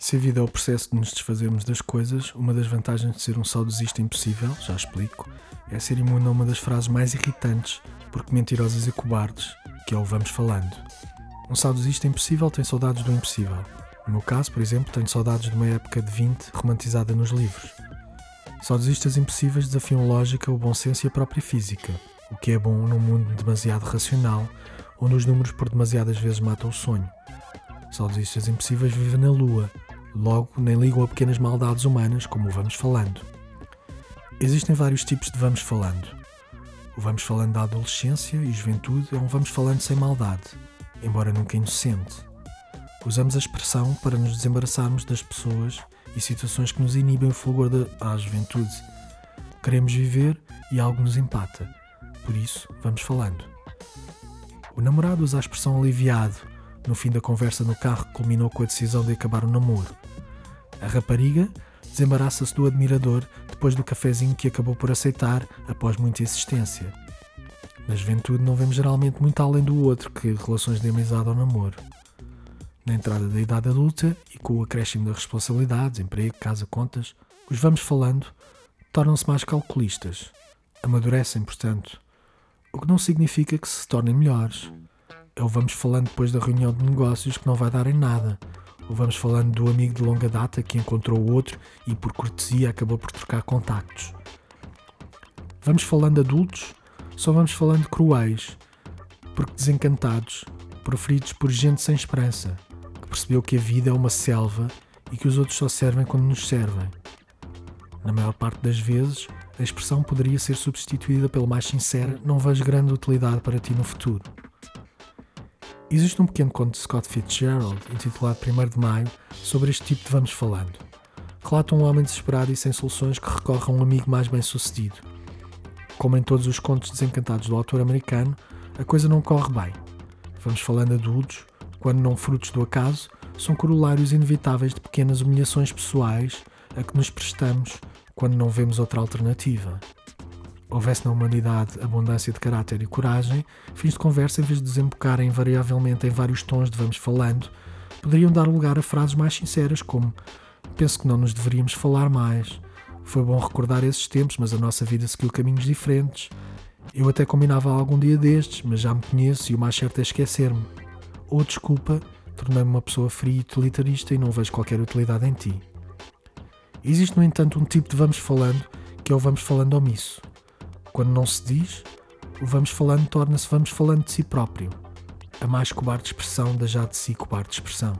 Se a vida é o processo de nos desfazermos das coisas, uma das vantagens de ser um saudosista impossível, já explico, é ser imune a uma das frases mais irritantes, porque mentirosas e cobardes, que é o vamos falando. Um saudosista impossível tem saudades do impossível. No meu caso, por exemplo, tenho saudades de uma época de 20 romantizada nos livros. Saudosistas impossíveis desafiam lógica, o bom senso e a própria física, o que é bom num mundo demasiado racional, onde os números por demasiadas vezes matam o sonho. Saudosistas impossíveis vivem na Lua, logo nem ligam a pequenas maldades humanas, como o vamos falando. Existem vários tipos de vamos falando. O vamos falando da adolescência e juventude é um vamos falando sem maldade, embora nunca inocente. Usamos a expressão para nos desembaraçarmos das pessoas e situações que nos inibem o fulgor da juventude. Queremos viver e algo nos empata. Por isso, vamos falando. O namorado usa a expressão aliviado no fim da conversa no carro culminou com a decisão de acabar o namoro. A rapariga desembaraça-se do admirador depois do cafezinho que acabou por aceitar após muita insistência. Na juventude não vemos geralmente muito além do outro que relações de amizade ou namoro. Na entrada da idade adulta e com o acréscimo das responsabilidades, emprego, casa, contas, os vamos falando tornam-se mais calculistas. Amadurecem, portanto. O que não significa que se tornem melhores. É o vamos falando depois da reunião de negócios que não vai dar em nada, ou vamos falando do amigo de longa data que encontrou outro e por cortesia acabou por trocar contactos. Vamos falando adultos, só vamos falando cruéis, porque desencantados, proferidos por gente sem esperança, que percebeu que a vida é uma selva e que os outros só servem quando nos servem. Na maior parte das vezes, a expressão poderia ser substituída pelo mais sincero não vejo grande utilidade para ti no futuro. Existe um pequeno conto de Scott Fitzgerald, intitulado 1 de Maio, sobre este tipo de vamos falando. Relata um homem desesperado e sem soluções que recorre a um amigo mais bem sucedido. Como em todos os contos desencantados do autor americano, a coisa não corre bem. Vamos falando adultos, quando não frutos do acaso, são corolários inevitáveis de pequenas humilhações pessoais a que nos prestamos quando não vemos outra alternativa houvesse na humanidade abundância de caráter e coragem, fins de conversa, em vez de desembocarem invariavelmente em vários tons de vamos falando, poderiam dar lugar a frases mais sinceras, como Penso que não nos deveríamos falar mais. Foi bom recordar esses tempos, mas a nossa vida seguiu caminhos diferentes. Eu até combinava algum dia destes, mas já me conheço e o mais certo é esquecer-me. Ou desculpa, tornei-me uma pessoa fria e utilitarista e não vejo qualquer utilidade em ti. Existe, no entanto, um tipo de vamos falando que é o vamos falando omisso. Quando não se diz, o vamos falando torna-se vamos falando de si próprio. A mais cobarde expressão da já de si cobarde expressão.